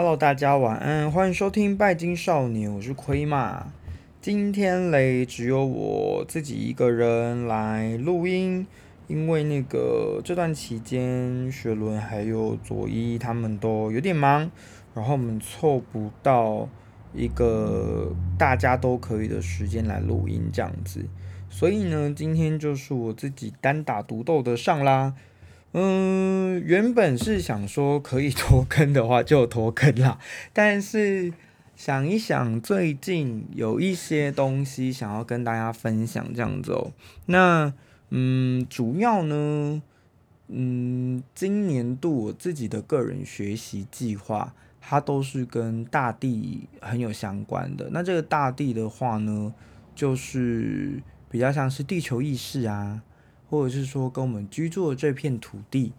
Hello，大家晚安，欢迎收听拜金少年，我是亏嘛。今天嘞，只有我自己一个人来录音，因为那个这段期间，雪伦还有佐伊他们都有点忙，然后我们凑不到一个大家都可以的时间来录音这样子，所以呢，今天就是我自己单打独斗的上啦。嗯，原本是想说可以拖更的话就拖更啦，但是想一想，最近有一些东西想要跟大家分享，这样子哦。那嗯，主要呢，嗯，今年度我自己的个人学习计划，它都是跟大地很有相关的。那这个大地的话呢，就是比较像是地球意识啊。或者是说跟我们居住的这片土地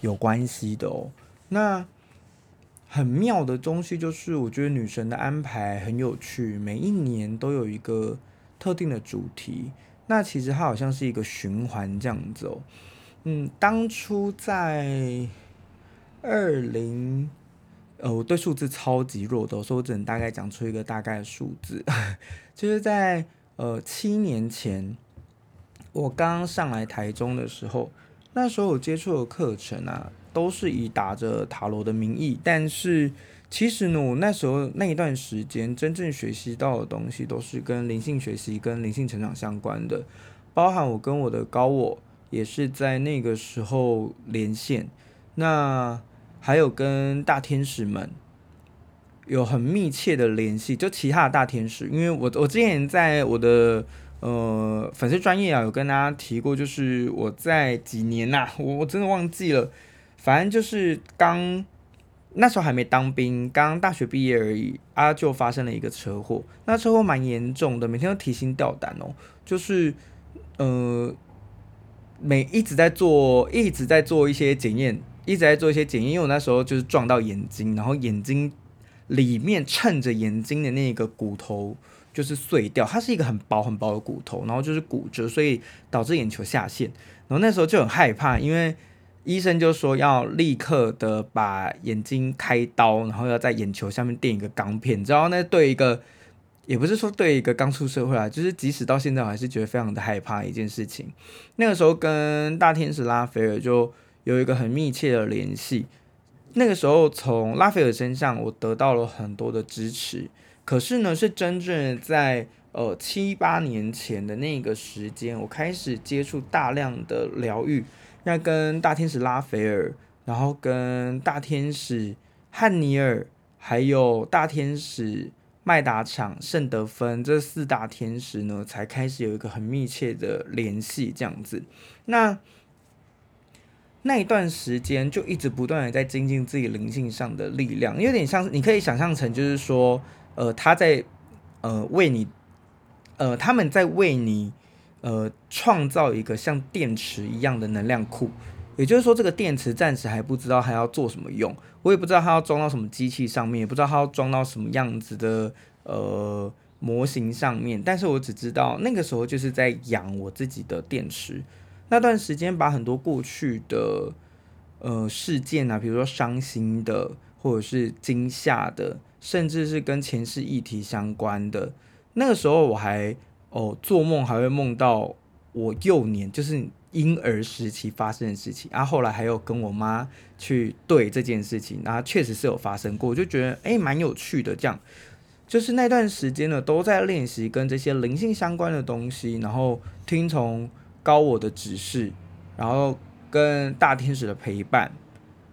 有关系的哦。那很妙的东西就是，我觉得女神的安排很有趣，每一年都有一个特定的主题。那其实它好像是一个循环这样子哦。嗯，当初在二零，呃，我对数字超级弱的，所以我只能大概讲出一个大概的数字，就是在呃七年前。我刚上来台中的时候，那时候我接触的课程啊，都是以打着塔罗的名义，但是其实呢，我那时候那一段时间真正学习到的东西，都是跟灵性学习、跟灵性成长相关的，包含我跟我的高我也是在那个时候连线，那还有跟大天使们有很密切的联系，就其他的大天使，因为我我之前在我的。呃，粉丝专业啊，有跟大家提过，就是我在几年呐、我我真的忘记了，反正就是刚那时候还没当兵，刚大学毕业而已啊，就发生了一个车祸，那车祸蛮严重的，每天都提心吊胆哦，就是呃，每一直在做，一直在做一些检验，一直在做一些检验，因为我那时候就是撞到眼睛，然后眼睛里面衬着眼睛的那个骨头。就是碎掉，它是一个很薄很薄的骨头，然后就是骨折，所以导致眼球下陷。然后那时候就很害怕，因为医生就说要立刻的把眼睛开刀，然后要在眼球下面垫一个钢片。你知道，那对一个也不是说对一个刚出社会啊，就是即使到现在我还是觉得非常的害怕一件事情。那个时候跟大天使拉斐尔就有一个很密切的联系。那个时候从拉斐尔身上我得到了很多的支持。可是呢，是真正在呃七八年前的那个时间，我开始接触大量的疗愈，那跟大天使拉斐尔，然后跟大天使汉尼尔，还有大天使麦达场、圣德芬这四大天使呢，才开始有一个很密切的联系，这样子。那那一段时间就一直不断的在精进自己灵性上的力量，有点像你可以想象成就是说。呃，他在呃为你，呃，他们在为你，呃，创造一个像电池一样的能量库。也就是说，这个电池暂时还不知道还要做什么用，我也不知道它要装到什么机器上面，也不知道它要装到什么样子的呃模型上面。但是我只知道那个时候就是在养我自己的电池。那段时间把很多过去的呃事件啊，比如说伤心的，或者是惊吓的。甚至是跟前世议题相关的，那个时候我还哦做梦还会梦到我幼年就是婴儿时期发生的事情，然后后来还有跟我妈去对这件事情，然后确实是有发生过，我就觉得诶蛮有趣的。这样就是那段时间呢都在练习跟这些灵性相关的东西，然后听从高我的指示，然后跟大天使的陪伴。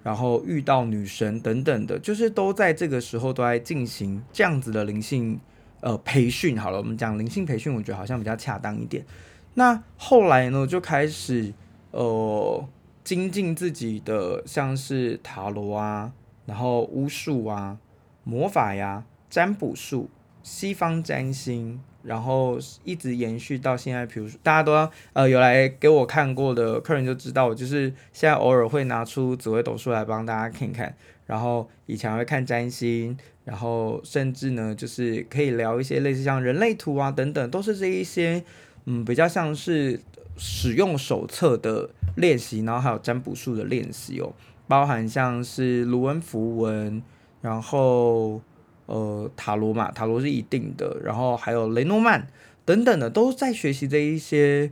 然后遇到女神等等的，就是都在这个时候都在进行这样子的灵性呃培训。好了，我们讲灵性培训，我觉得好像比较恰当一点。那后来呢，就开始呃精进自己的，像是塔罗啊，然后巫术啊、魔法呀、占卜术、西方占星。然后一直延续到现在，比如说大家都要呃有来给我看过的客人就知道，我就是现在偶尔会拿出紫微斗数来帮大家看看。然后以前会看占星，然后甚至呢就是可以聊一些类似像人类图啊等等，都是这一些嗯比较像是使用手册的练习，然后还有占卜术的练习哦，包含像是卢恩符文，然后呃塔罗嘛，塔罗是一定的，然后还有雷诺曼等等的，都在学习这一些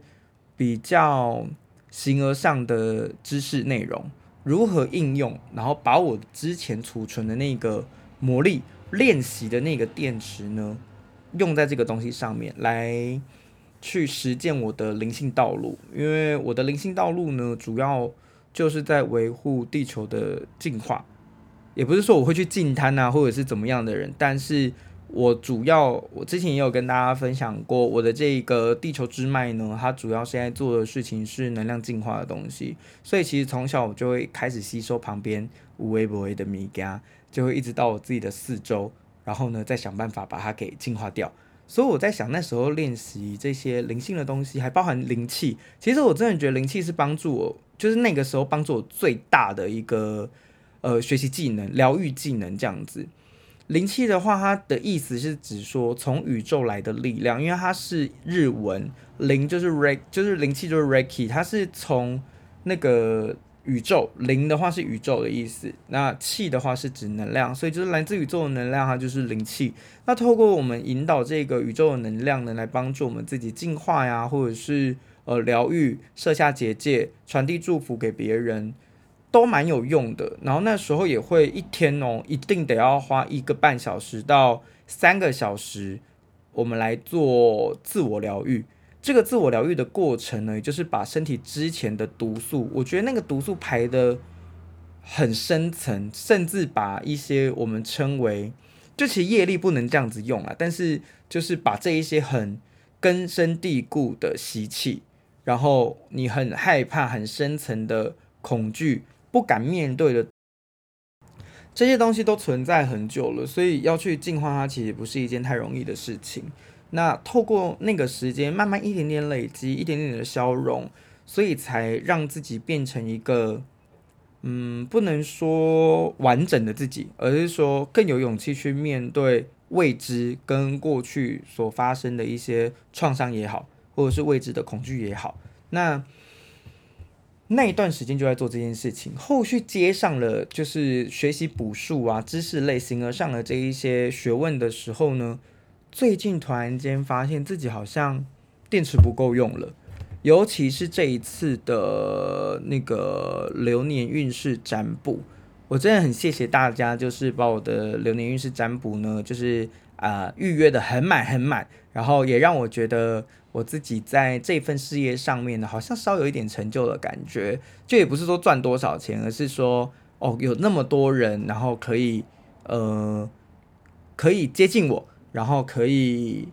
比较形而上的知识内容，如何应用，然后把我之前储存的那个魔力练习的那个电池呢，用在这个东西上面来。去实践我的灵性道路，因为我的灵性道路呢，主要就是在维护地球的进化。也不是说我会去净滩啊，或者是怎么样的人，但是我主要，我之前也有跟大家分享过，我的这个地球之脉呢，它主要现在做的事情是能量净化的东西。所以其实从小我就会开始吸收旁边无微不微的米伽，就会一直到我自己的四周，然后呢，再想办法把它给净化掉。所以我在想，那时候练习这些灵性的东西，还包含灵气。其实我真的觉得灵气是帮助我，就是那个时候帮助我最大的一个呃学习技能、疗愈技能这样子。灵气的话，它的意思是指说从宇宙来的力量，因为它是日文，灵就是 re，就是灵气就是 reiki，它是从那个。宇宙灵的话是宇宙的意思，那气的话是指能量，所以就是来自宇宙的能量，它就是灵气。那透过我们引导这个宇宙的能量呢，来帮助我们自己进化呀，或者是呃疗愈、设下结界、传递祝福给别人，都蛮有用的。然后那时候也会一天哦，一定得要花一个半小时到三个小时，我们来做自我疗愈。这个自我疗愈的过程呢，就是把身体之前的毒素，我觉得那个毒素排得很深层，甚至把一些我们称为，就其实业力不能这样子用啊，但是就是把这一些很根深蒂固的习气，然后你很害怕、很深层的恐惧、不敢面对的这些东西都存在很久了，所以要去净化它，其实不是一件太容易的事情。那透过那个时间，慢慢一点点累积，一点点的消融，所以才让自己变成一个，嗯，不能说完整的自己，而是说更有勇气去面对未知跟过去所发生的一些创伤也好，或者是未知的恐惧也好。那那一段时间就在做这件事情，后续接上了就是学习补数啊、知识类型而上的这一些学问的时候呢。最近突然间发现自己好像电池不够用了，尤其是这一次的那个流年运势占卜，我真的很谢谢大家，就是把我的流年运势占卜呢，就是啊、预约的很满很满，然后也让我觉得我自己在这份事业上面呢，好像稍有一点成就的感觉，就也不是说赚多少钱，而是说哦有那么多人，然后可以呃可以接近我。然后可以，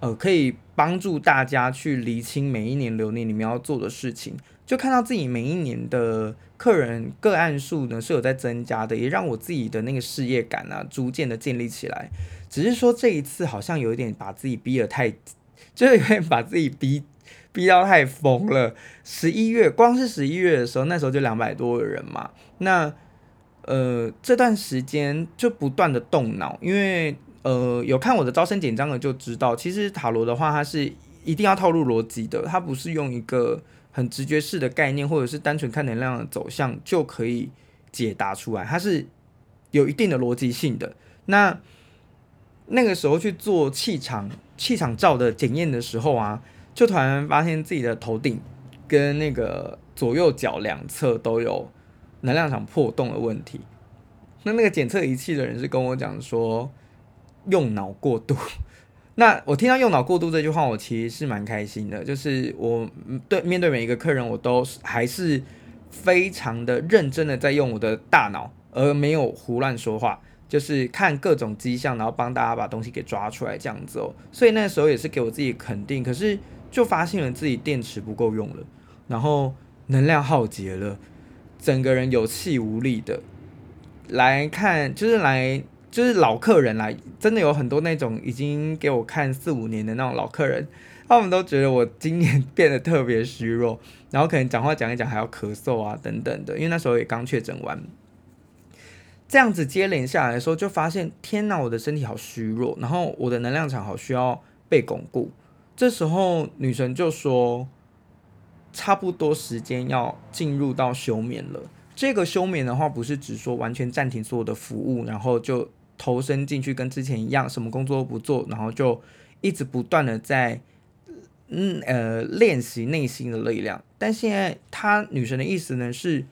呃，可以帮助大家去厘清每一年流年里面要做的事情，就看到自己每一年的客人个案数呢是有在增加的，也让我自己的那个事业感啊逐渐的建立起来。只是说这一次好像有一点把自己逼得太，就是有点把自己逼逼到太疯了。十一月光是十一月的时候，那时候就两百多个人嘛。那呃这段时间就不断的动脑，因为。呃，有看我的招生简章的就知道，其实塔罗的话，它是一定要套路逻辑的，它不是用一个很直觉式的概念，或者是单纯看能量的走向就可以解答出来，它是有一定的逻辑性的。那那个时候去做气场气场照的检验的时候啊，就突然发现自己的头顶跟那个左右脚两侧都有能量场破洞的问题。那那个检测仪器的人是跟我讲说。用脑过度，那我听到用脑过度这句话，我其实是蛮开心的。就是我对面对每一个客人，我都还是非常的认真的在用我的大脑，而没有胡乱说话，就是看各种迹象，然后帮大家把东西给抓出来这样子哦。所以那时候也是给我自己肯定，可是就发现了自己电池不够用了，然后能量耗竭了，整个人有气无力的来看，就是来。就是老客人来，真的有很多那种已经给我看四五年的那种老客人，他们都觉得我今年变得特别虚弱，然后可能讲话讲一讲还要咳嗽啊等等的，因为那时候也刚确诊完，这样子接连下来的时候，就发现天哪，我的身体好虚弱，然后我的能量场好需要被巩固。这时候女神就说，差不多时间要进入到休眠了。这个休眠的话，不是只说完全暂停所有的服务，然后就投身进去跟之前一样，什么工作都不做，然后就一直不断的在嗯呃练习内心的力量。但现在她女神的意思呢是，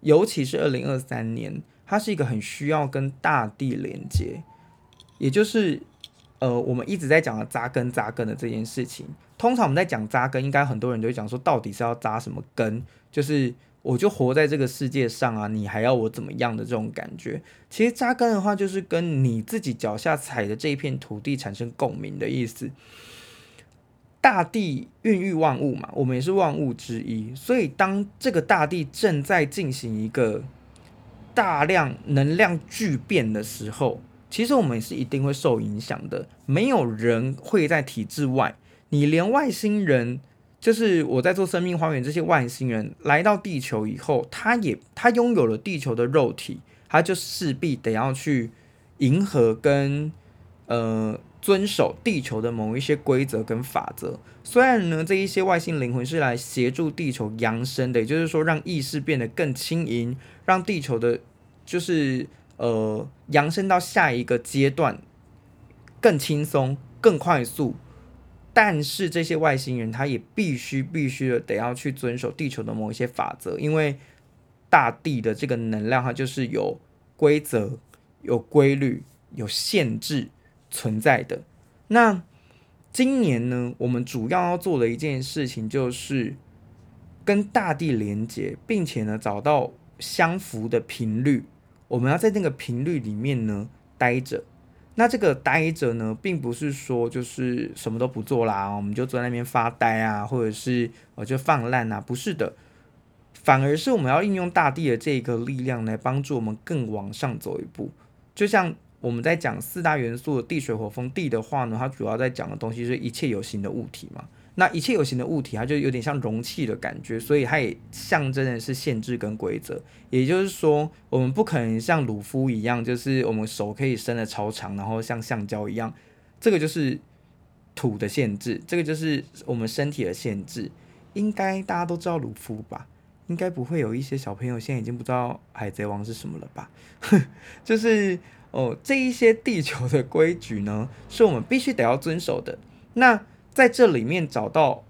尤其是二零二三年，它是一个很需要跟大地连接，也就是呃我们一直在讲的扎根扎根的这件事情。通常我们在讲扎根，应该很多人都会讲说，到底是要扎什么根？就是我就活在这个世界上啊，你还要我怎么样的这种感觉？其实扎根的话，就是跟你自己脚下踩的这一片土地产生共鸣的意思。大地孕育万物嘛，我们也是万物之一，所以当这个大地正在进行一个大量能量巨变的时候，其实我们是一定会受影响的。没有人会在体制外。你连外星人，就是我在做生命花园，这些外星人来到地球以后，他也他拥有了地球的肉体，他就势必得要去迎合跟呃遵守地球的某一些规则跟法则。虽然呢，这一些外星灵魂是来协助地球扬升的，也就是说让意识变得更轻盈，让地球的，就是呃扬升到下一个阶段更轻松、更快速。但是这些外星人，他也必须必须的得要去遵守地球的某一些法则，因为大地的这个能量，它就是有规则、有规律、有限制存在的。那今年呢，我们主要要做的一件事情，就是跟大地连接，并且呢，找到相符的频率。我们要在那个频率里面呢，待着。那这个待着呢，并不是说就是什么都不做啦，我们就坐在那边发呆啊，或者是我就放烂啊，不是的，反而是我们要应用大地的这个力量来帮助我们更往上走一步。就像我们在讲四大元素的地水火风地的话呢，它主要在讲的东西是一切有形的物体嘛。那一切有形的物体，它就有点像容器的感觉，所以它也象征的是限制跟规则。也就是说，我们不可能像鲁夫一样，就是我们手可以伸得超长，然后像橡胶一样，这个就是土的限制，这个就是我们身体的限制。应该大家都知道鲁夫吧？应该不会有一些小朋友现在已经不知道海贼王是什么了吧？就是哦，这一些地球的规矩呢，是我们必须得要遵守的。那在这里面找到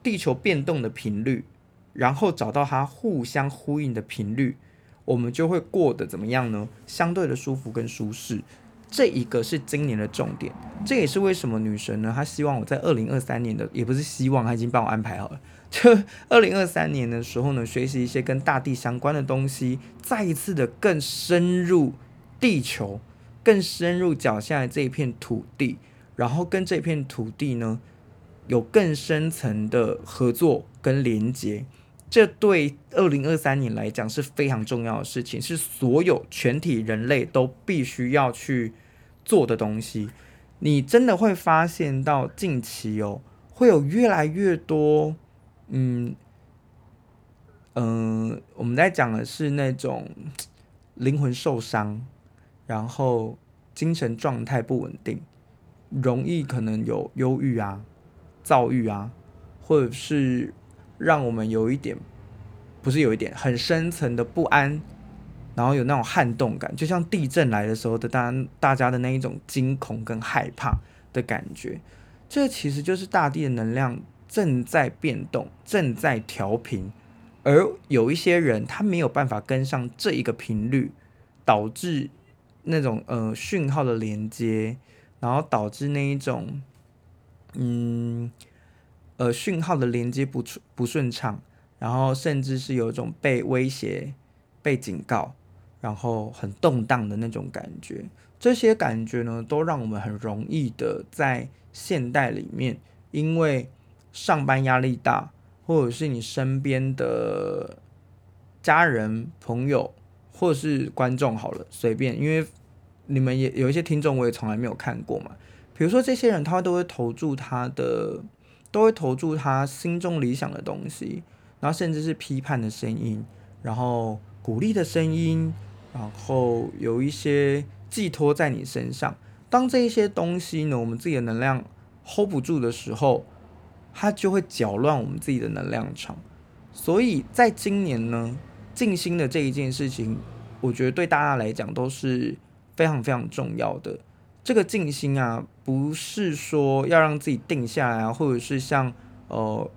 地球变动的频率，然后找到它互相呼应的频率，我们就会过得怎么样呢？相对的舒服跟舒适，这一个是今年的重点。这也是为什么女神呢，她希望我在二零二三年的，也不是希望，她已经帮我安排好了。就二零二三年的时候呢，学习一些跟大地相关的东西，再一次的更深入地球，更深入脚下的这一片土地，然后跟这片土地呢。有更深层的合作跟连接，这对二零二三年来讲是非常重要的事情，是所有全体人类都必须要去做的东西。你真的会发现到近期哦，会有越来越多，嗯嗯、我们在讲的是那种灵魂受伤，然后精神状态不稳定，容易可能有忧郁啊。躁郁啊，或者是让我们有一点，不是有一点很深层的不安，然后有那种撼动感，就像地震来的时候的大大家的那一种惊恐跟害怕的感觉，这其实就是大地的能量正在变动，正在调频，而有一些人他没有办法跟上这一个频率，导致那种呃讯号的连接，然后导致那一种。嗯，呃，讯号的连接不不顺畅，然后甚至是有一种被威胁、被警告，然后很动荡的那种感觉。这些感觉呢，都让我们很容易的在现代里面，因为上班压力大，或者是你身边的家人、朋友，或者是观众，好了，随便，因为你们也有一些听众，我也从来没有看过嘛。比如说，这些人他都会投注他的，都会投注他心中理想的东西，然后甚至是批判的声音，然后鼓励的声音，然后有一些寄托在你身上。当这一些东西呢，我们自己的能量 hold 不住的时候，它就会搅乱我们自己的能量场。所以在今年呢，静心的这一件事情，我觉得对大家来讲都是非常非常重要的。这个静心啊，不是说要让自己定下来啊，或者是像呃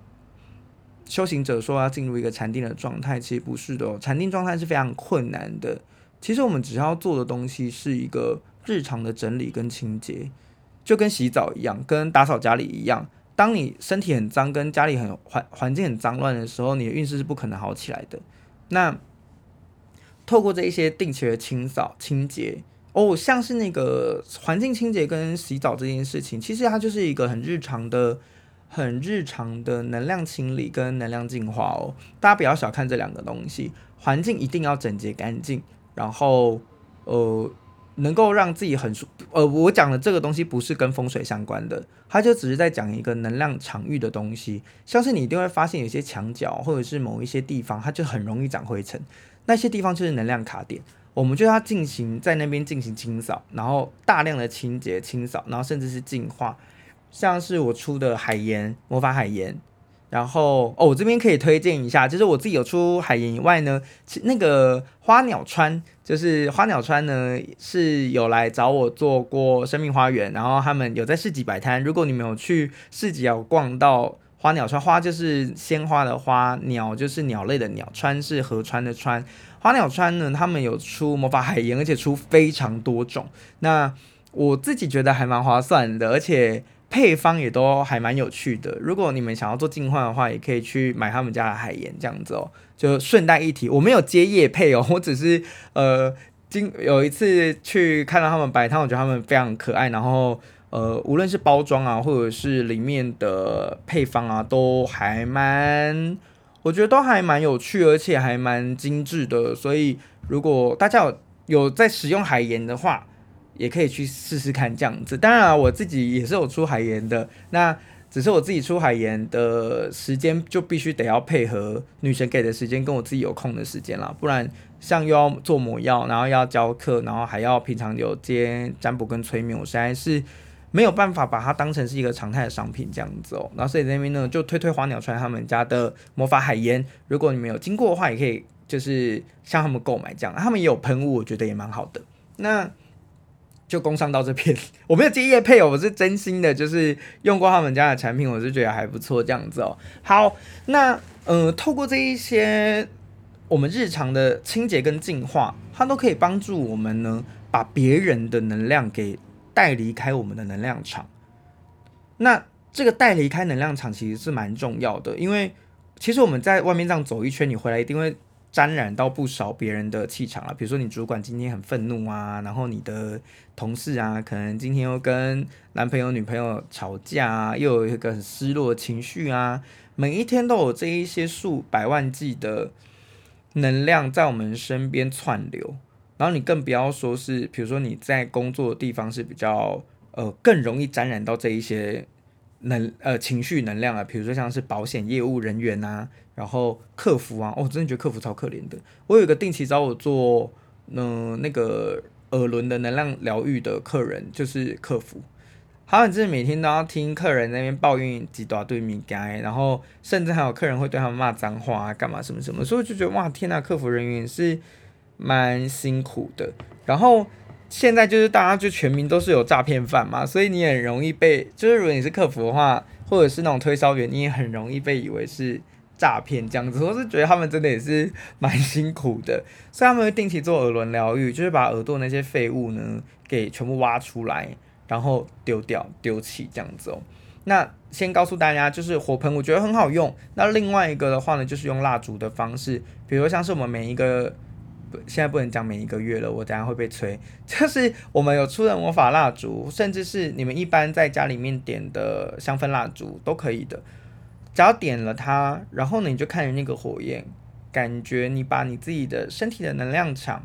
修行者说要进入一个禅定的状态，其实不是的。禅定状态是非常困难的。其实我们只要做的东西是一个日常的整理跟清洁，就跟洗澡一样，跟打扫家里一样。当你身体很脏，跟家里很环环境很脏乱的时候，你的运势是不可能好起来的。那透过这一些定期的清扫、清洁哦，像是那个环境清洁跟洗澡这件事情，其实它就是一个很日常的、很日常的能量清理跟能量净化哦。大家不要小看这两个东西，环境一定要整洁干净，然后呃。能够让自己很舒，呃，我讲的这个东西不是跟风水相关的，它就只是在讲一个能量场域的东西。像是你一定会发现，有些墙角或者是某一些地方，它就很容易长灰尘，那些地方就是能量卡点。我们就要进行在那边进行清扫，然后大量的清洁、清扫，然后甚至是净化。像是我出的海盐魔法海盐。然后哦，我这边可以推荐一下，就是我自己有出海盐以外呢，其那个花鸟川，就是花鸟川呢是有来找我做过生命花园，然后他们有在市集摆摊。如果你们有去市集有逛到花鸟川，花就是鲜花的花，鸟就是鸟类的鸟，川是河川的川。花鸟川呢，他们有出魔法海盐，而且出非常多种。那我自己觉得还蛮划算的，而且。配方也都还蛮有趣的，如果你们想要做净化的话，也可以去买他们家的海盐这样子哦。就顺带一提，我没有接业配哦，我只是呃，今有一次去看到他们摆摊，我觉得他们非常可爱，然后呃，无论是包装啊，或者是里面的配方啊，都还蛮，我觉得都还蛮有趣，而且还蛮精致的。所以如果大家有有在使用海盐的话，也可以去试试看这样子，当然，我自己也是有出海盐的，那只是我自己出海盐的时间就必须得要配合女神给的时间，跟我自己有空的时间啦，不然像又要做抹药，然后要教课，然后还要平常有接占卜跟催眠，我实在是没有办法把它当成是一个常态的商品这样子哦。然后所以这边呢就推推花鸟川他们家的魔法海盐，如果你们有经过的话，也可以就是向他们购买这样，他们也有喷雾，我觉得也蛮好的。那。就工商到这边，我没有接业配哦，我是真心的，就是用过他们家的产品，我是觉得还不错这样子哦。好，那呃，透过这一些我们日常的清洁跟净化，它都可以帮助我们呢，把别人的能量给带离开我们的能量场。那这个带离开能量场其实是蛮重要的，因为其实我们在外面这样走一圈，你回来一定会。沾染到不少别人的气场啊，比如说你主管今天很愤怒啊，然后你的同事啊，可能今天又跟男朋友、女朋友吵架啊，又有一个很失落的情绪啊，每一天都有这一些数百万计的能量在我们身边窜流，然后你更不要说是，比如说你在工作的地方是比较呃更容易沾染到这一些。能呃情绪能量啊，比如说像是保险业务人员啊，然后客服啊，哦，真的觉得客服超可怜的。我有一个定期找我做嗯、那个耳轮的能量疗愈的客人，就是客服，他们真的每天都要听客人那边抱怨几大堆米该，然后甚至还有客人会对他们骂脏话啊，干嘛什么什么，所以就觉得哇天呐，客服人员是蛮辛苦的，然后。现在就是大家就全民都是有诈骗犯嘛，所以你很容易被，就是如果你是客服的话，或者是那种推销员，你也很容易被以为是诈骗这样子。我是觉得他们真的也是蛮辛苦的，所以他们会定期做耳轮疗愈，就是把耳朵那些废物呢给全部挖出来，然后丢掉丢弃这样子哦。那先告诉大家，就是火盆我觉得很好用。那另外一个的话呢，就是用蜡烛的方式，比如像是我们每一个。现在不能讲每一个月了，我等下会被催。就是我们有出的魔法蜡烛，甚至是你们一般在家里面点的香氛蜡烛都可以的。只要点了它，然后呢，你就看着那个火焰，感觉你把你自己的身体的能量场，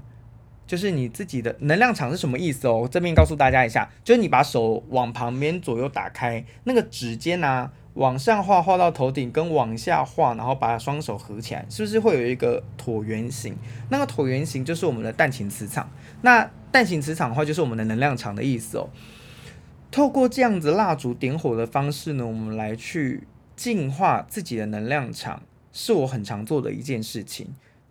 就是你自己的能量场是什么意思哦？这边告诉大家一下，就是你把手往旁边左右打开，那个指尖啊。往上画，画到头顶，跟往下画，然后把双手合起来，是不是会有一个椭圆形？那个椭圆形就是我们的蛋形磁场。那蛋形磁场的话，就是我们的能量场的意思哦。透过这样子蜡烛点火的方式呢，我们来去净化自己的能量场，是我很常做的一件事情。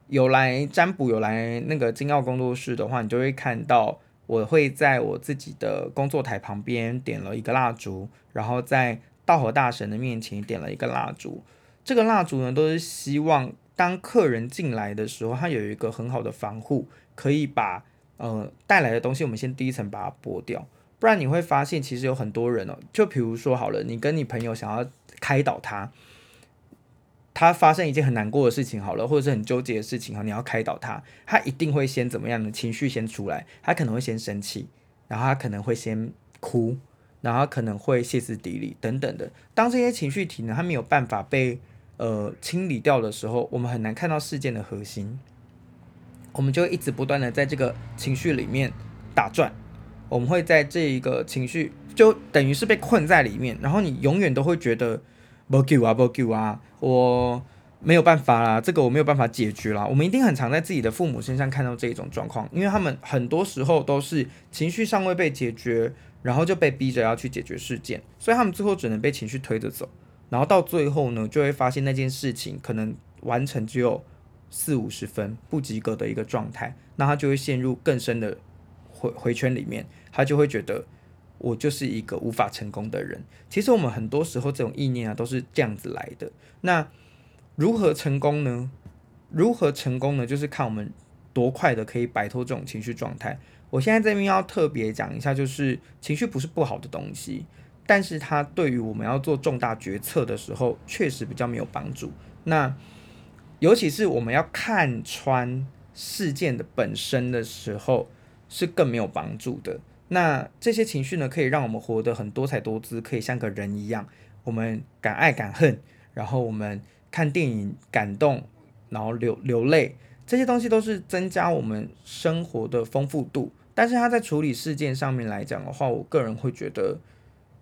有来占卜、有来那个金曜工作室的话，你就会看到我会在我自己的工作台旁边点了一个蜡烛，然后在道和大神的面前点了一个蜡烛。这个蜡烛呢，都是希望当客人进来的时候，他有一个很好的防护，可以把呃带来的东西，我们先第一层把它剥掉。不然你会发现，其实有很多人哦，就比如说好了，你跟你朋友想要开导他。他发生一件很难过的事情好了，或者是很纠结的事情哈，你要开导他，他一定会先怎么样的情绪先出来，他可能会先生气，然后他可能会先哭，然后可能会歇斯底里等等的。当这些情绪体呢，它没有办法被呃清理掉的时候，我们很难看到事件的核心，我们就一直不断的在这个情绪里面打转，我们会在这一个情绪就等于是被困在里面，然后你永远都会觉得。不救啊，不救啊！我没有办法啦，这个我没有办法解决啦。我们一定很常在自己的父母身上看到这一种状况，因为他们很多时候都是情绪尚未被解决，然后就被逼着要去解决事件，所以他们最后只能被情绪推着走，然后到最后呢，就会发现那件事情可能完成只有四五十分，不及格的一个状态，那他就会陷入更深的回回圈里面，他就会觉得。我就是一个无法成功的人。其实我们很多时候这种意念啊，都是这样子来的。那如何成功呢？如何成功呢？就是看我们多快的可以摆脱这种情绪状态。我现在这边要特别讲一下，就是情绪不是不好的东西，但是它对于我们要做重大决策的时候，确实比较没有帮助。那尤其是我们要看穿事件的本身的时候，是更没有帮助的。那这些情绪呢，可以让我们活得很多彩多姿，可以像个人一样，我们敢爱敢恨，然后我们看电影感动，然后流流泪，这些东西都是增加我们生活的丰富度。但是他在处理事件上面来讲的话，我个人会觉得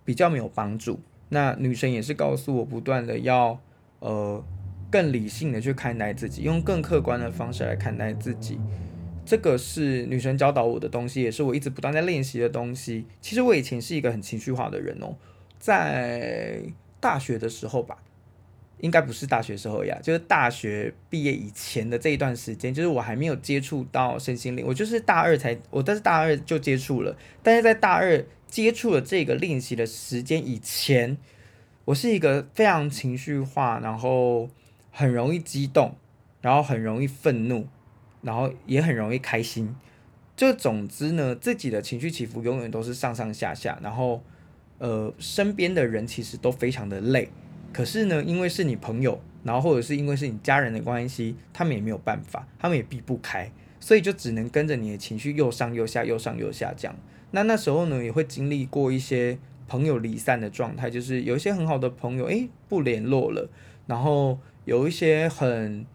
比较没有帮助。那女神也是告诉我，不断的要呃更理性的去看待自己，用更客观的方式来看待自己。这个是女神教导我的东西，也是我一直不断在练习的东西。其实我以前是一个很情绪化的人哦，在大学的时候吧，应该不是大学时候呀，就是大学毕业以前的这一段时间，就是我还没有接触到身心灵，我就是大二才，我但是大二就接触了。但是在大二接触了这个练习的时间以前，我是一个非常情绪化，然后很容易激动，然后很容易愤怒。然后也很容易开心，就总之呢，自己的情绪起伏永远都是上上下下。然后，呃，身边的人其实都非常的累，可是呢，因为是你朋友，然后或者是因为是你家人的关系，他们也没有办法，他们也避不开，所以就只能跟着你的情绪又上又下，又上又下这样。那那时候呢，也会经历过一些朋友离散的状态，就是有一些很好的朋友，诶，不联络了，然后有一些很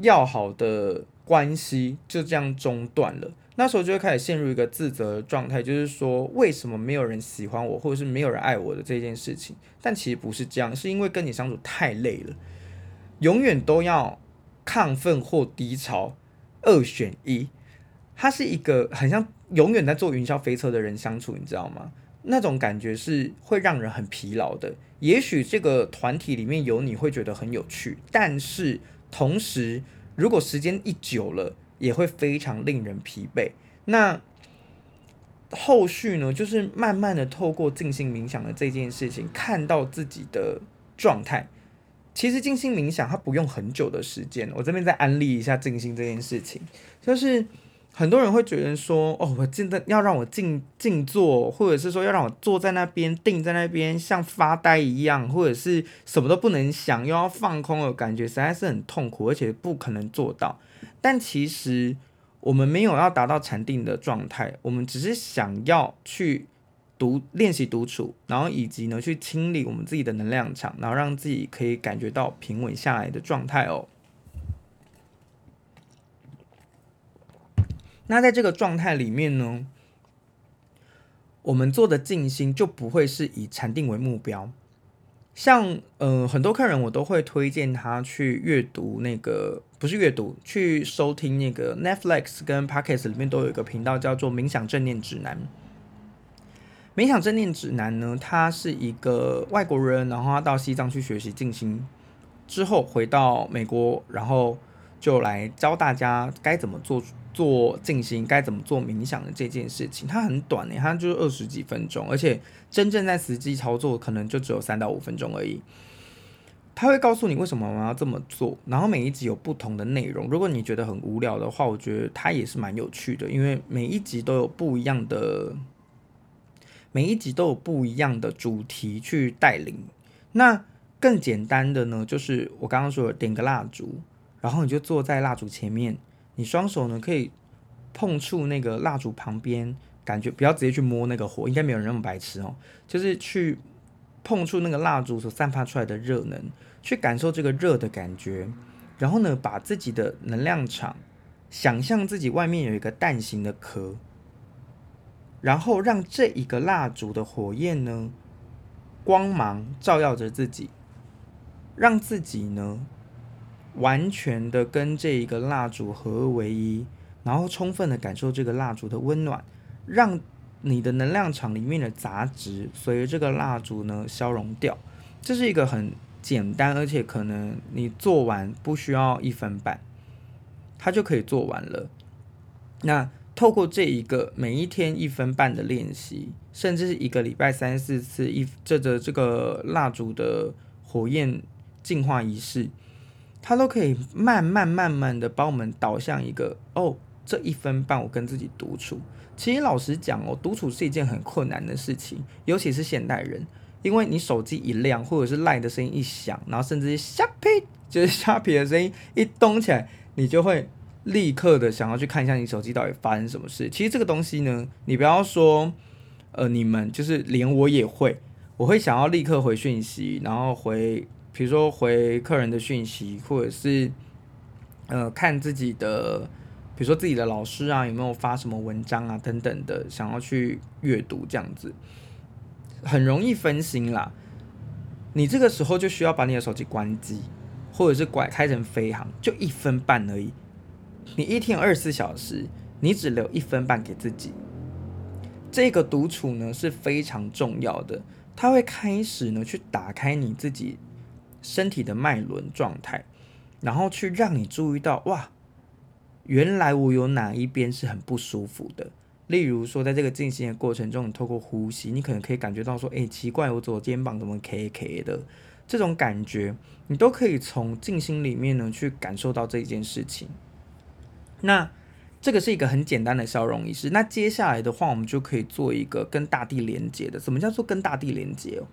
要好的。关系就这样中断了，那时候就会开始陷入一个自责的状态，就是说为什么没有人喜欢我，或者是没有人爱我的这件事情。但其实不是这样，是因为跟你相处太累了，永远都要亢奋或低潮，二选一。他是一个很像永远在坐云霄飞车的人相处，你知道吗？那种感觉是会让人很疲劳的。也许这个团体里面有你会觉得很有趣，但是同时。如果时间一久了，也会非常令人疲惫。那后续呢，就是慢慢的透过静心冥想的这件事情，看到自己的状态。其实静心冥想它不用很久的时间，我这边再安利一下静心这件事情，就是。很多人会觉得说，哦，我真的要让我静静坐，或者是说要让我坐在那边定在那边像发呆一样，或者是什么都不能想，又要放空的感觉，实在是很痛苦，而且不可能做到。但其实我们没有要达到禅定的状态，我们只是想要去独练习独处，然后以及呢去清理我们自己的能量场，然后让自己可以感觉到平稳下来的状态哦。那在这个状态里面呢，我们做的静心就不会是以禅定为目标。像呃很多客人，我都会推荐他去阅读那个，不是阅读，去收听那个 Netflix 跟 Podcast 里面都有一个频道叫做《冥想正念指南》。冥想正念指南呢，他是一个外国人，然后他到西藏去学习静心之后回到美国，然后。就来教大家该怎么做做静心，该怎么做冥想的这件事情。它很短诶，它就是二十几分钟，而且真正在实际操作可能就只有三到五分钟而已。他会告诉你为什么我们要这么做，然后每一集有不同的内容。如果你觉得很无聊的话，我觉得它也是蛮有趣的，因为每一集都有不一样的，每一集都有不一样的主题去带领。那更简单的呢，就是我刚刚说的点个蜡烛，然后你就坐在蜡烛前面，你双手呢可以碰触那个蜡烛旁边，感觉不要直接去摸那个火，应该没有人那么白痴哦，就是去。碰触那个蜡烛所散发出来的热能，去感受这个热的感觉，然后呢，把自己的能量场想象自己外面有一个蛋形的壳，然后让这一个蜡烛的火焰呢，光芒照耀着自己，让自己呢完全的跟这一个蜡烛合而为一，然后充分的感受这个蜡烛的温暖，让。你的能量场里面的杂质随着这个蜡烛呢消融掉，这是一个很简单，而且可能你做完不需要一分半，它就可以做完了。那透过这一个每一天一分半的练习，甚至是一个礼拜三四次一这个这个蜡烛的火焰净化仪式，它都可以慢慢慢慢的帮我们导向一个哦，这一分半我跟自己独处。其实老实讲哦，独处是一件很困难的事情，尤其是现代人，因为你手机一亮，或者是赖的声音一响，然后甚至是虾皮，就是虾皮的声音一动起来，你就会立刻的想要去看一下你手机到底发生什么事。其实这个东西呢，你不要说，呃，你们就是连我也会，我会想要立刻回讯息，然后回，比如说回客人的讯息，或者是呃看自己的。比如说自己的老师啊，有没有发什么文章啊等等的，想要去阅读这样子，很容易分心啦。你这个时候就需要把你的手机关机，或者是拐开成飞行，就一分半而已。你一天二十四小时，你只留一分半给自己。这个独处呢是非常重要的，它会开始呢去打开你自己身体的脉轮状态，然后去让你注意到哇。原来我有哪一边是很不舒服的，例如说，在这个静心的过程中，你透过呼吸，你可能可以感觉到说，哎，奇怪，我左肩膀怎么 K K 的？这种感觉，你都可以从静心里面呢去感受到这件事情。那这个是一个很简单的消融仪式。那接下来的话，我们就可以做一个跟大地连接的。什么叫做跟大地连接哦？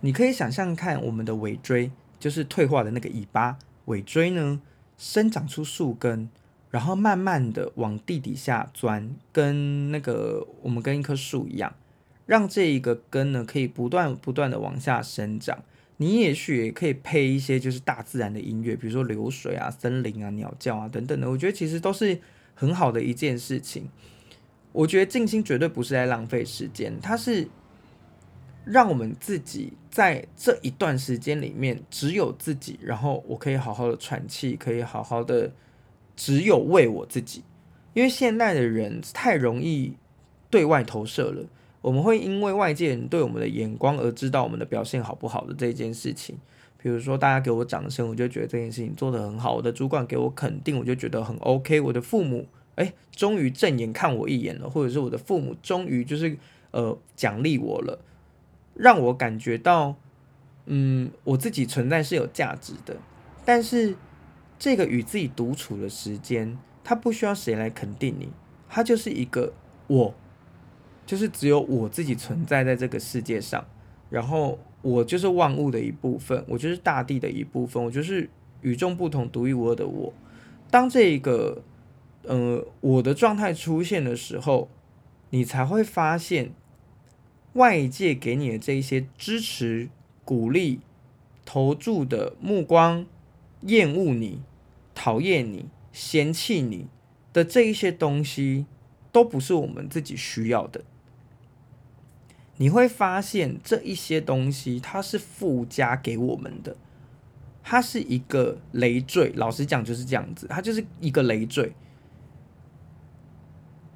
你可以想象看，我们的尾椎就是退化的那个尾巴，尾椎呢生长出树根。然后慢慢的往地底下钻，跟那个我们跟一棵树一样，让这一个根呢可以不断不断的往下生长。你也许也可以配一些就是大自然的音乐，比如说流水啊、森林啊、鸟叫啊等等的。我觉得其实都是很好的一件事情。我觉得静心绝对不是在浪费时间，它是让我们自己在这一段时间里面只有自己，然后我可以好好的喘气，可以好好的。只有为我自己，因为现代的人太容易对外投射了。我们会因为外界人对我们的眼光而知道我们的表现好不好的这件事情。比如说，大家给我掌声，我就觉得这件事情做得很好；我的主管给我肯定，我就觉得很 OK；我的父母，哎，终于正眼看我一眼了，或者是我的父母终于就是呃奖励我了，让我感觉到，嗯，我自己存在是有价值的。但是。这个与自己独处的时间，它不需要谁来肯定你，它就是一个我，就是只有我自己存在在这个世界上，然后我就是万物的一部分，我就是大地的一部分，我就是与众不同、独一无二的我。当这一个呃我的状态出现的时候，你才会发现外界给你的这一些支持、鼓励、投注的目光、厌恶你。讨厌你、嫌弃你的这一些东西，都不是我们自己需要的。你会发现这一些东西，它是附加给我们的，它是一个累赘。老实讲，就是这样子，它就是一个累赘。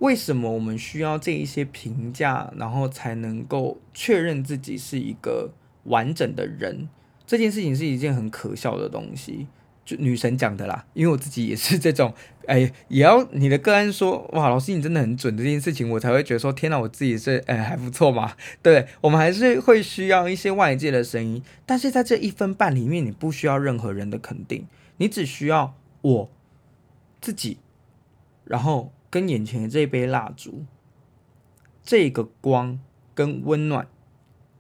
为什么我们需要这一些评价，然后才能够确认自己是一个完整的人？这件事情是一件很可笑的东西。就女神讲的啦，因为我自己也是这种，哎，也要你的个案说，哇，老师你真的很准这件事情，我才会觉得说，天哪，我自己是，哎，还不错嘛。对，我们还是会需要一些外界的声音，但是在这一分半里面，你不需要任何人的肯定，你只需要我自己，然后跟眼前的这一杯蜡烛，这个光跟温暖，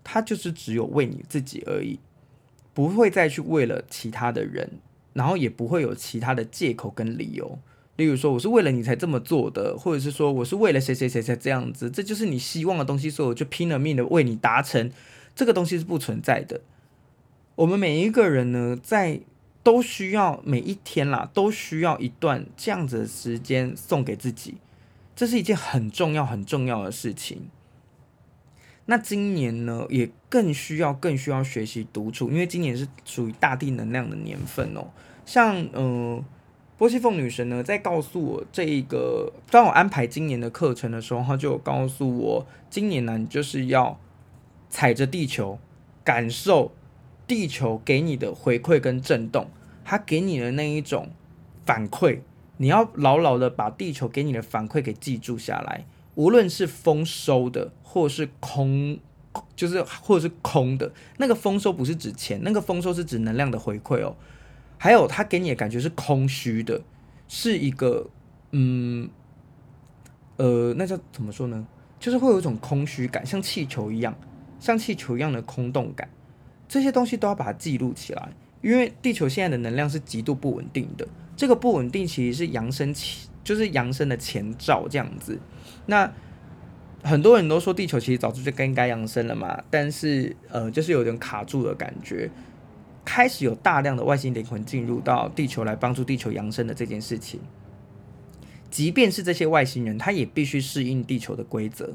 它就是只有为你自己而已，不会再去为了其他的人。然后也不会有其他的借口跟理由，例如说我是为了你才这么做的，或者是说我是为了谁谁谁才这样子，这就是你希望的东西，所以我就拼了命的为你达成。这个东西是不存在的。我们每一个人呢，在都需要每一天啦，都需要一段这样子的时间送给自己，这是一件很重要很重要的事情。那今年呢，也更需要更需要学习独处，因为今年是属于大地能量的年份哦。像嗯、波西凤女神呢，在告诉我这一个，当我安排今年的课程的时候，她就告诉我，今年呢，你就是要踩着地球，感受地球给你的回馈跟震动，它给你的那一种反馈，你要牢牢的把地球给你的反馈给记住下来，无论是丰收的，或是空，就是或者是空的，那个丰收不是指钱，那个丰收是指能量的回馈哦。还有，他给你的感觉是空虚的，是一个，嗯，呃，那叫怎么说呢？就是会有一种空虚感，像气球一样，像气球一样的空洞感。这些东西都要把它记录起来，因为地球现在的能量是极度不稳定的。这个不稳定其实是扬升前，就是扬升的前兆这样子。那很多人都说地球其实早就就该该扬升了嘛，但是呃，就是有点卡住的感觉。开始有大量的外星灵魂进入到地球来帮助地球扬升的这件事情，即便是这些外星人，他也必须适应地球的规则。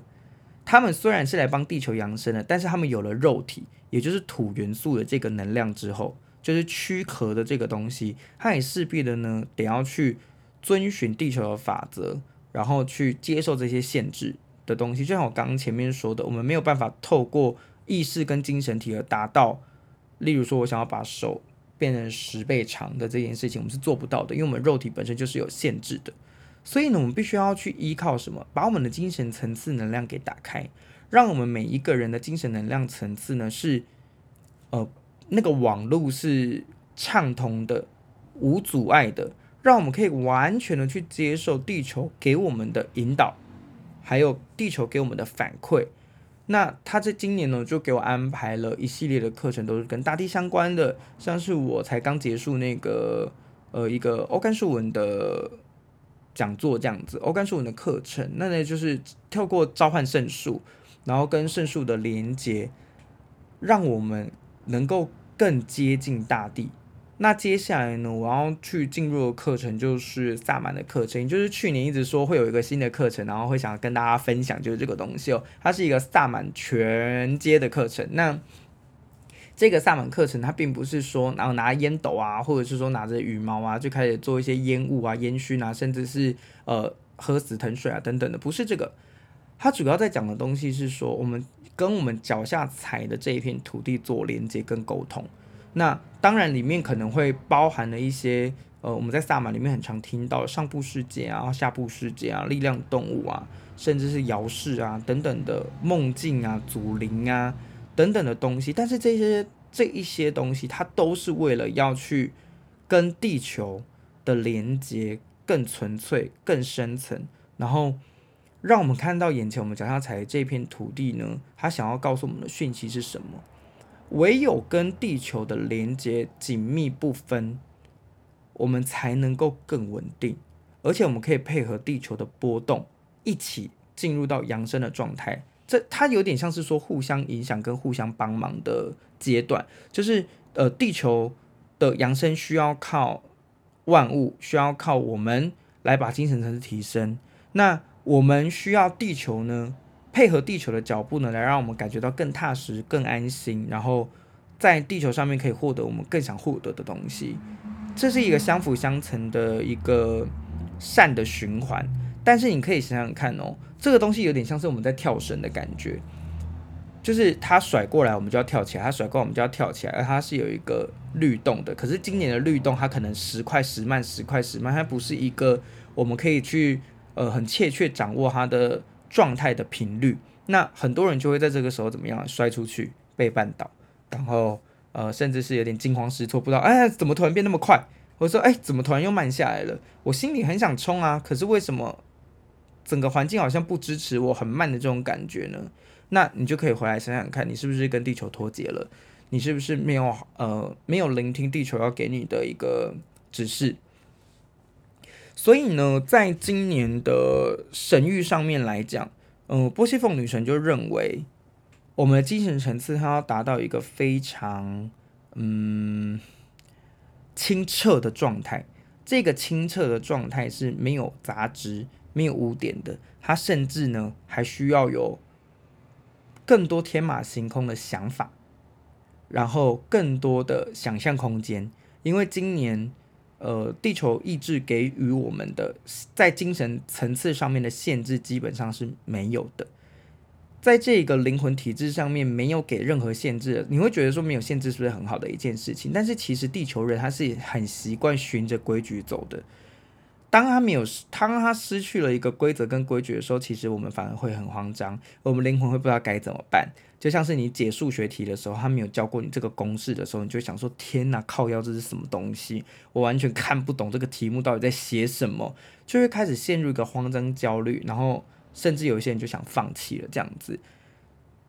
他们虽然是来帮地球扬升的，但是他们有了肉体，也就是土元素的这个能量之后，就是躯壳的这个东西，它也势必的呢得要去遵循地球的法则，然后去接受这些限制的东西。就像我刚刚前面说的，我们没有办法透过意识跟精神体而达到。例如说，我想要把手变成十倍长的这件事情，我们是做不到的，因为我们肉体本身就是有限制的。所以呢，我们必须要去依靠什么？把我们的精神层次能量给打开，让我们每一个人的精神能量层次呢是，呃，那个网路是畅通的、无阻碍的，让我们可以完全的去接受地球给我们的引导，还有地球给我们的反馈。那他在今年呢，就给我安排了一系列的课程，都是跟大地相关的，像是我才刚结束那个呃一个欧甘树文的讲座这样子，欧甘树文的课程，那呢就是透过召唤圣树，然后跟圣树的连接，让我们能够更接近大地。那接下来呢，我要去进入的课程就是萨满的课程，就是去年一直说会有一个新的课程，然后会想跟大家分享，就是这个东西哦，它是一个萨满全阶的课程。那这个萨满课程，它并不是说然后拿烟斗啊，或者是说拿着羽毛啊，就开始做一些烟雾啊、烟熏啊，甚至是呃喝死藤水啊等等的，不是这个。它主要在讲的东西是说，我们跟我们脚下踩的这一片土地做连接跟沟通。那当然，里面可能会包含了一些，呃，我们在萨满里面很常听到上部世界啊、下部世界啊、力量动物啊，甚至是遥视啊等等的梦境啊、祖灵啊等等的东西。但是这些这一些东西，它都是为了要去跟地球的连接更纯粹、更深层，然后让我们看到眼前我们脚下踩的这片土地呢，它想要告诉我们的讯息是什么？唯有跟地球的连接紧密不分，我们才能够更稳定，而且我们可以配合地球的波动，一起进入到扬升的状态。这它有点像是说互相影响跟互相帮忙的阶段，就是呃，地球的扬升需要靠万物，需要靠我们来把精神层次提升。那我们需要地球呢？配合地球的脚步呢，来让我们感觉到更踏实、更安心，然后在地球上面可以获得我们更想获得的东西。这是一个相辅相成的一个善的循环。但是你可以想想看哦，这个东西有点像是我们在跳绳的感觉。就是它甩过来，我们就要跳起来；它甩过来，我们就要跳起来。而它是有一个律动的。可是今年的律动，它可能时快时慢，时快时慢，它不是一个我们可以去呃很切切掌握它的状态的频率。那很多人就会在这个时候怎么样摔出去，被绊倒，然后呃甚至是有点惊慌失措，不知道哎怎么突然变那么快？或者说哎怎么突然又慢下来了？我心里很想冲啊，可是为什么整个环境好像不支持我很慢的这种感觉呢？那你就可以回来想想看，你是不是跟地球脱节了？你是不是没有呃没有聆听地球要给你的一个指示？所以呢，在今年的神諭上面来讲，嗯、波西凤女神就认为，我们的精神层次它要达到一个非常嗯清澈的状态。这个清澈的状态是没有杂质、没有污点的。它甚至呢还需要有更多天马行空的想法，然后更多的想象空间。因为今年，呃，地球意志给予我们的在精神层次上面的限制基本上是没有的。在这个灵魂体制上面没有给任何限制，你会觉得说没有限制是不是很好的一件事情？但是其实地球人他是很习惯循着规矩走的。当他没有，当他失去了一个规则跟规矩的时候，其实我们反而会很慌张，我们灵魂会不知道该怎么办。就像是你解数学题的时候，他没有教过你这个公式的时候，你就想说：天哪，靠腰，这是什么东西？我完全看不懂这个题目到底在写什么，就会开始陷入一个慌张、焦虑，然后甚至有一些人就想放弃了。这样子，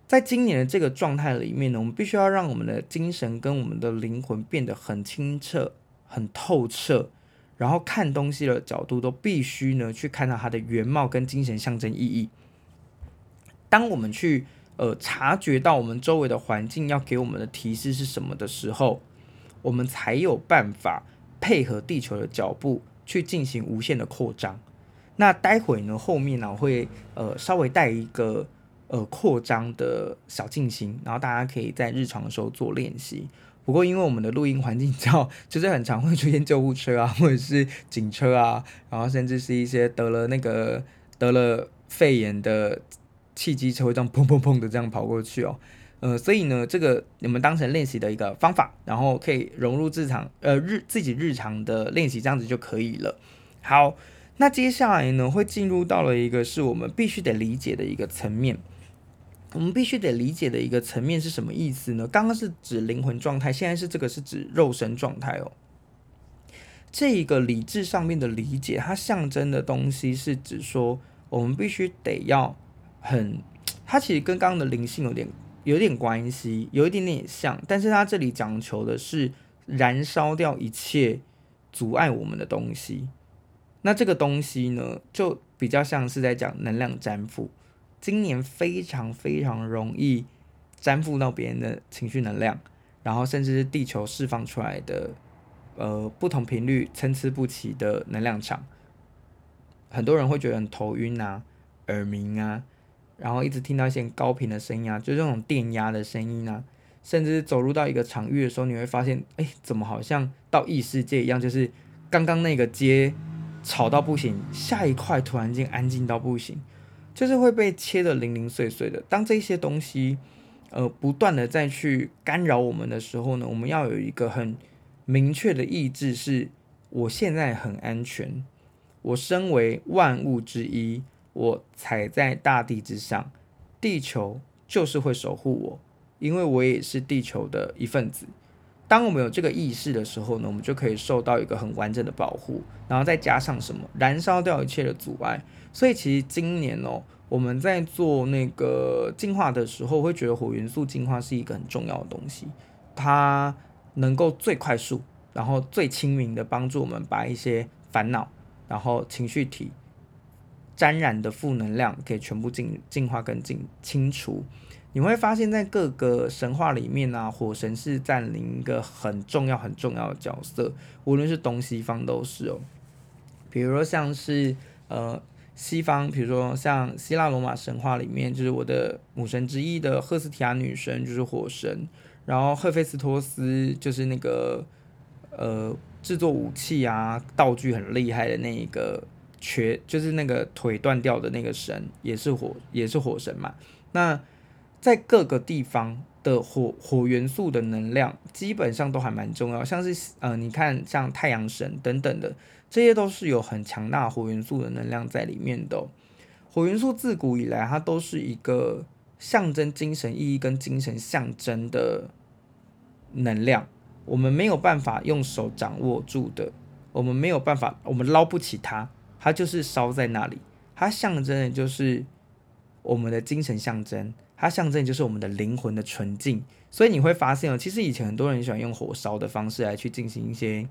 在今年的这个状态里面呢，我们必须要让我们的精神跟我们的灵魂变得很清澈、很透彻。然后看东西的角度都必须呢去看到它的原貌跟精神象征意义。当我们去呃察觉到我们周围的环境要给我们的提示是什么的时候，我们才有办法配合地球的脚步去进行无限的扩张。那待会呢后面呢我会呃稍微带一个呃扩张的小进行，然后大家可以在日常的时候做练习。不过，因为我们的录音环境较就是很常会出现救护车啊，或者是警车啊，然后甚至是一些得了那个得了肺炎的汽机车会这样 砰砰砰的这样跑过去哦，呃，所以呢，这个你们当成练习的一个方法，然后可以融入日常呃日自己日常的练习，这样子就可以了。好，那接下来呢，会进入到了一个是我们必须得理解的一个层面。我们必须得理解的一个层面是什么意思呢？刚刚是指灵魂状态，现在是这个是指肉身状态哦。这一个理智上面的理解，它象征的东西是指说，我们必须得要很，它其实跟刚刚的灵性有点有点关系，有一点点像，但是它这里讲求的是燃烧掉一切阻碍我们的东西。那这个东西呢，就比较像是在讲能量粘附。今年非常非常容易粘附到别人的情绪能量，然后甚至是地球释放出来的呃不同频率参差不齐的能量场，很多人会觉得很头晕啊、耳鸣啊，然后一直听到一些高频的声音啊，就这种电压的声音啊，甚至走入到一个场域的时候，你会发现，哎，怎么好像到异世界一样？就是刚刚那个街吵到不行，下一块突然间安静到不行。就是会被切得零零碎碎的。当这些东西，呃，不断的再去干扰我们的时候呢，我们要有一个很明确的意志，是我现在很安全，我身为万物之一，我踩在大地之上，地球就是会守护我，因为我也是地球的一份子。当我们有这个意识的时候呢，我们就可以受到一个很完整的保护，然后再加上什么，燃烧掉一切的阻碍。所以其实今年哦，我们在做那个进化的时候，会觉得火元素进化是一个很重要的东西，它能够最快速，然后最亲民的帮助我们把一些烦恼，然后情绪体沾染的负能量给全部净净化跟净清除。你会发现在各个神话里面啊，火神是占领一个很重要很重要的角色，无论是东西方都是哦。比如说像是呃。西方，比如说像希腊罗马神话里面，就是我的母神之一的赫斯提亚女神就是火神，然后赫菲斯托斯就是那个呃制作武器啊道具很厉害的那一个瘸，就是那个腿断掉的那个神，也是火也是火神嘛。那在各个地方的火火元素的能量，基本上都还蛮重要。像是呃，你看像太阳神等等的，这些都是有很强大火元素的能量在里面的。火元素自古以来，它都是一个象征精神意义跟精神象征的能量，我们没有办法用手掌握住的，我们没有办法，我们捞不起它，它就是烧在那里，它象征的就是我们的精神象征。它象征就是我们的灵魂的纯净，所以你会发现哦，其实以前很多人喜欢用火烧的方式来去进行一些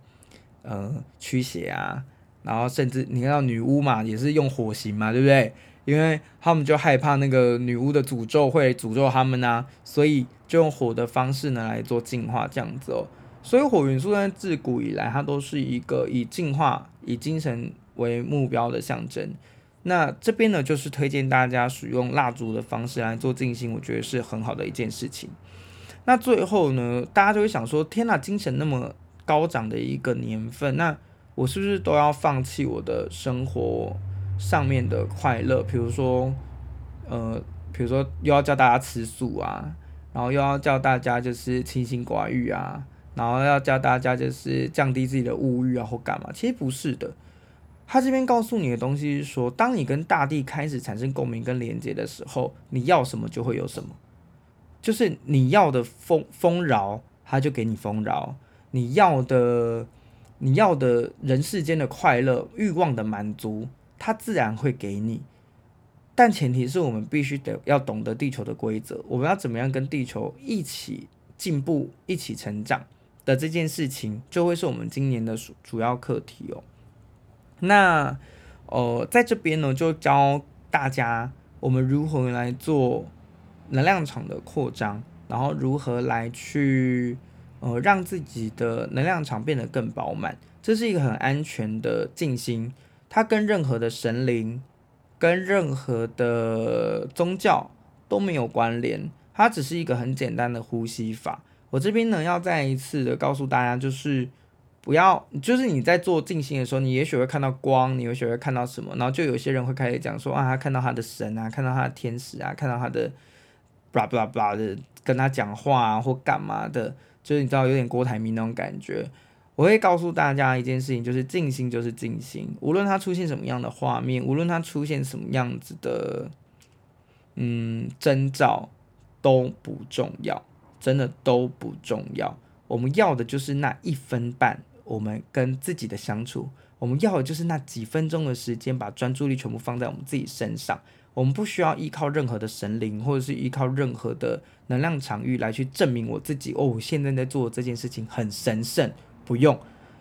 呃驱邪啊，然后甚至你看到女巫嘛，也是用火刑嘛，对不对？因为他们就害怕那个女巫的诅咒会诅咒他们呐、啊，所以就用火的方式呢来做净化这样子哦。所以火元素在自古以来，它都是一个以净化、以精神为目标的象征。那这边呢，就是推荐大家使用蜡烛的方式来做静心，我觉得是很好的一件事情。那最后呢，大家就会想说：天呐，精神那么高涨的一个年份，那我是不是都要放弃我的生活上面的快乐？比如说，呃，比如说又要叫大家吃素啊，然后又要叫大家就是清心寡欲啊，然后要叫大家就是降低自己的物欲啊，或干嘛？其实不是的。他这边告诉你的东西是说，当你跟大地开始产生共鸣跟连接的时候，你要什么就会有什么，就是你要的丰丰饶，他就给你丰饶；你要的你要的人世间的快乐、欲望的满足，他自然会给你。但前提是我们必须得要懂得地球的规则，我们要怎么样跟地球一起进步、一起成长的这件事情，就会是我们今年的主主要课题哦。那，呃，在这边呢，就教大家我们如何来做能量场的扩张，然后如何来去，呃，让自己的能量场变得更饱满。这是一个很安全的静心，它跟任何的神灵、跟任何的宗教都没有关联，它只是一个很简单的呼吸法。我这边呢，要再一次的告诉大家，就是。不要，就是你在做静心的时候，你也许会看到光，你也许会看到什么，然后就有些人会开始讲说啊，他看到他的神啊，看到他的天使啊，看到他的，blah blah blah 的跟他讲话啊或干嘛的，就是你知道有点郭台铭那种感觉。我会告诉大家一件事情，就是静心就是静心，无论它出现什么样的画面，无论它出现什么样子的，嗯，征兆都不重要，真的都不重要。我们要的就是那一分半。我们跟自己的相处，我们要的就是那几分钟的时间，把专注力全部放在我们自己身上。我们不需要依靠任何的神灵，或者是依靠任何的能量场域来去证明我自己。哦，我现在在做这件事情很神圣，不用，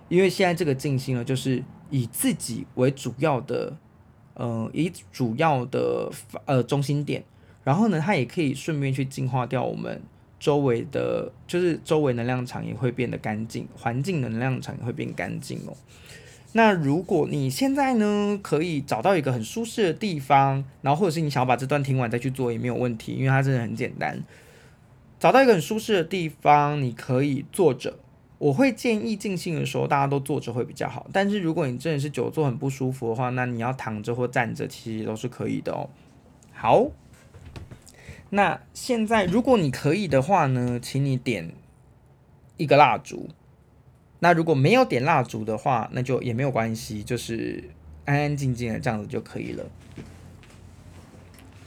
因为现在这个静心呢，就是以自己为主要的，呃，以主要的呃中心点，然后呢，它也可以顺便去净化掉我们。周围的，就是周围能量场也会变得干净，环境能量场也会变干净哦。那如果你现在呢，可以找到一个很舒适的地方，然后或者是你想要把这段听完再去做也没有问题，因为它真的很简单。找到一个很舒适的地方，你可以坐着。我会建议静心的时候大家都坐着会比较好，但是如果你真的是久坐很不舒服的话，那你要躺着或站着其实都是可以的哦。好。那现在，如果你可以的话呢，请你点一个蜡烛。那如果没有点蜡烛的话，那就也没有关系，就是安安静静的这样子就可以了。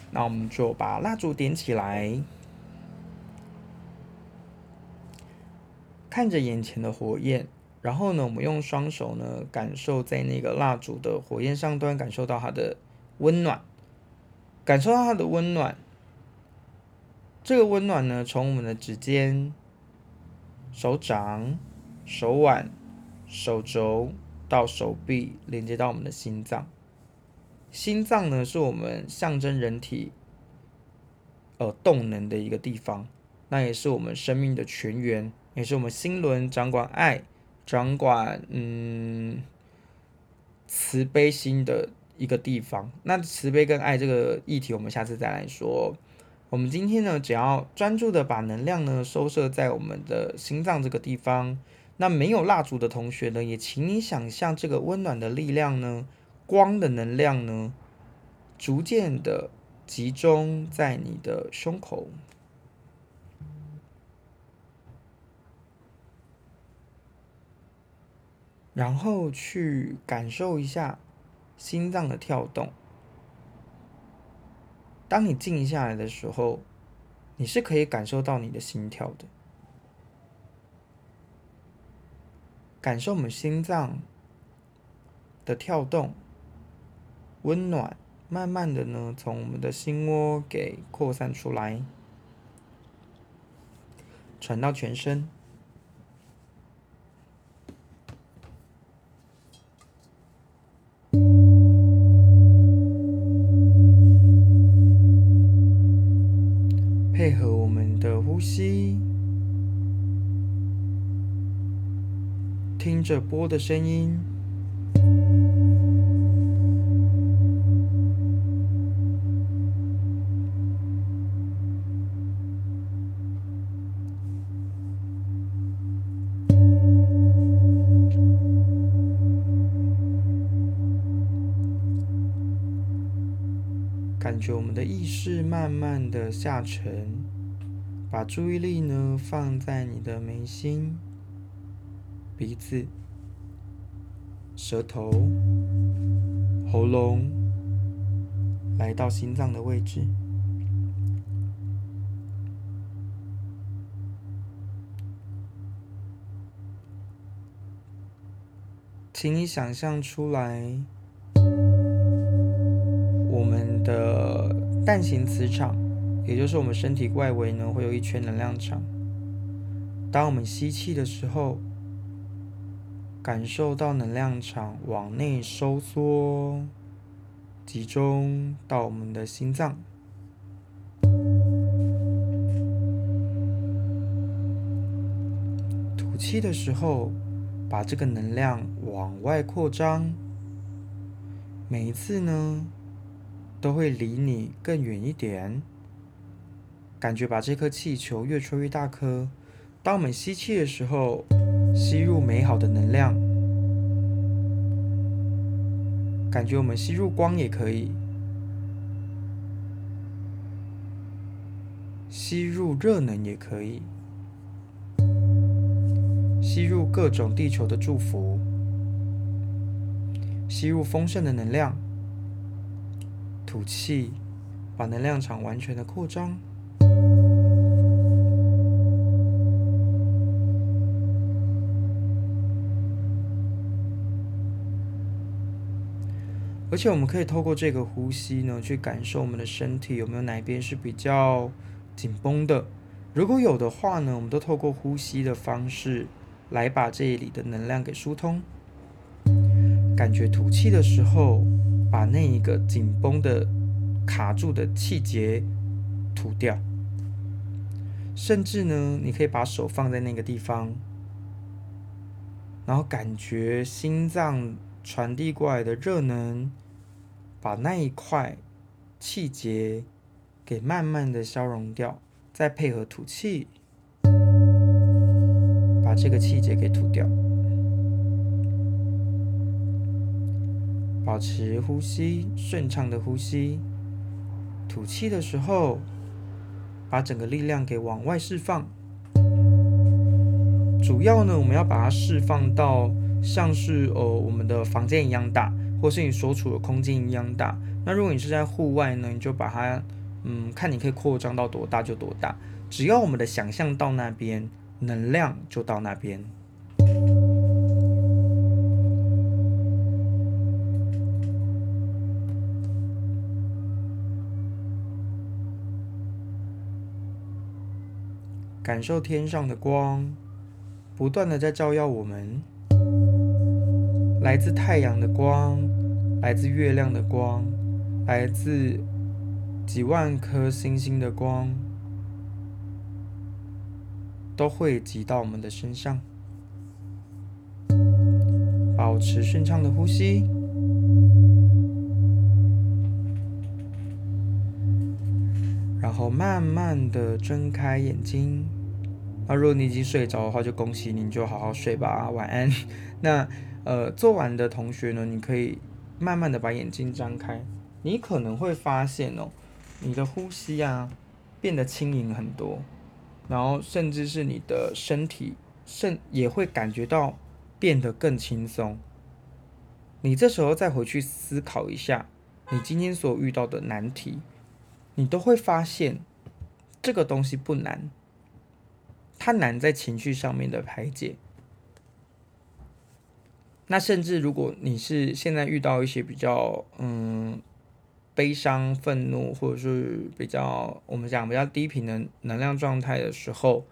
那我们就把蜡烛点起来，看着眼前的火焰，然后呢，我们用双手呢，感受在那个蜡烛的火焰上端，感受到它的温暖，感受到它的温暖。这个温暖呢，从我们的指尖、手掌、手腕、手肘到手臂，连接到我们的心脏。心脏呢，是我们象征人体呃动能的一个地方，那也是我们生命的泉源，也是我们心轮掌管爱、掌管嗯慈悲心的一个地方。那慈悲跟爱这个议题，我们下次再来说。我们今天呢只要专注的把能量呢收摄在我们的心脏这个地方那没有蜡烛的同学呢也请你想象这个温暖的力量呢光的能量呢逐渐的集中在你的胸口。然后去感受一下心脏的跳动。当你静下来的时候，你是可以感受到你的心跳的，感受我们心脏的跳动，温暖，慢慢的呢，从我们的心窝给扩散出来，传到全身。配合我们的呼吸，听着波的声音，感觉我们的意识慢慢的下沉，把注意力呢放在你的眉心、鼻子、舌头、喉咙，来到心脏的位置。请你想象出来。我们的蛋形磁场，也就是我们身体外围呢，会有一圈能量场。当我们吸气的时候，感受到能量场往内收缩，集中到我们的心脏。吐气的时候，把这个能量往外扩张。每一次呢，都会离你更远一点，感觉把这颗气球越吹越大颗。当我们吸气的时候，吸入美好的能量，感觉我们吸入光也可以，吸入热能也可以，吸入各种地球的祝福，吸入丰盛的能量。吐气，把能量场完全的扩张。而且我们可以透过这个呼吸呢，去感受我们的身体有没有哪边是比较紧绷的。如果有的话呢，我们都透过呼吸的方式来把这里的能量给疏通。感觉吐气的时候。把那一个紧绷的、卡住的气结吐掉，甚至呢，你可以把手放在那个地方，然后感觉心脏传递过来的热能，把那一块气节给慢慢的消融掉，再配合吐气，把这个气节给吐掉。保持呼吸，顺畅的呼吸。吐气的时候，把整个力量给往外释放。主要呢，我们要把它释放到像是呃我们的房间一样大，或是你所处的空间一样大。那如果你是在户外呢，你就把它嗯，看你可以扩张到多大就多大。只要我们的想象到那边，能量就到那边。感受天上的光，不断的在照耀我们，来自太阳的光，来自月亮的光，来自几万颗星星的光，都汇集到我们的身上。保持顺畅的呼吸，然后慢慢的睁开眼睛。那如果你已经睡着的话，就恭喜你，就好好睡吧，晚安。那呃，做完的同学呢，你可以慢慢的把眼睛张开，你可能会发现哦，你的呼吸啊变得轻盈很多，然后甚至是你的身体，甚也会感觉到变得更轻松。你这时候再回去思考一下，你今天所遇到的难题，你都会发现这个东西不难，它难在情绪上面的排解。那甚至如果你是现在遇到一些比较嗯悲伤、愤怒，或者是比较我们讲比较低频的能量状态的时候，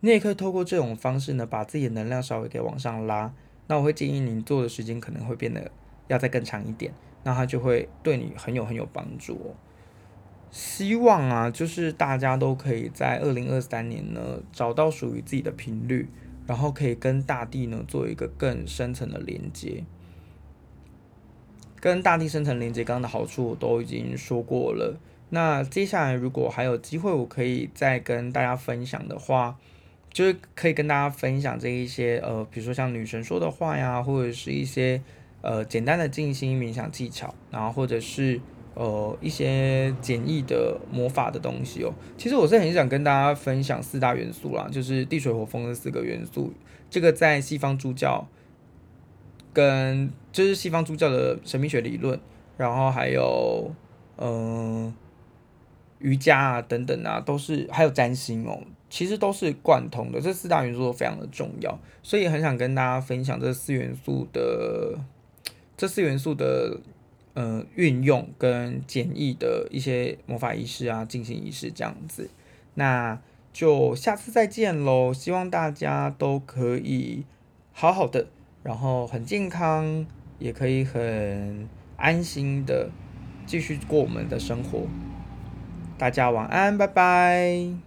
你也可以透过这种方式呢，把自己的能量稍微给往上拉。那我会建议你做的时间可能会变得要再更长一点，那它就会对你很有很有帮助哦。希望啊，就是大家都可以在二零二三年呢，找到属于自己的频率，然后可以跟大地呢做一个更深层的连接。跟大地深层连接，刚刚的好处我都已经说过了。那接下来如果还有机会，我可以再跟大家分享的话。就是可以跟大家分享这一些呃，比如说像女神说的话呀，或者是一些呃简单的静心冥想技巧，然后或者是呃一些简易的魔法的东西哦。其实我是很想跟大家分享四大元素啦，就是地水火风的四个元素。这个在西方诸教跟就是西方诸教的神秘学理论，然后还有嗯、瑜伽啊等等啊，都是还有占星哦。其实都是贯通的，这四大元素都非常的重要，所以很想跟大家分享这四元素的这四元素的呃运用跟简易的一些魔法仪式啊，进行仪式这样子。那就下次再见喽，希望大家都可以好好的，然后很健康，也可以很安心的继续过我们的生活。大家晚安，拜拜。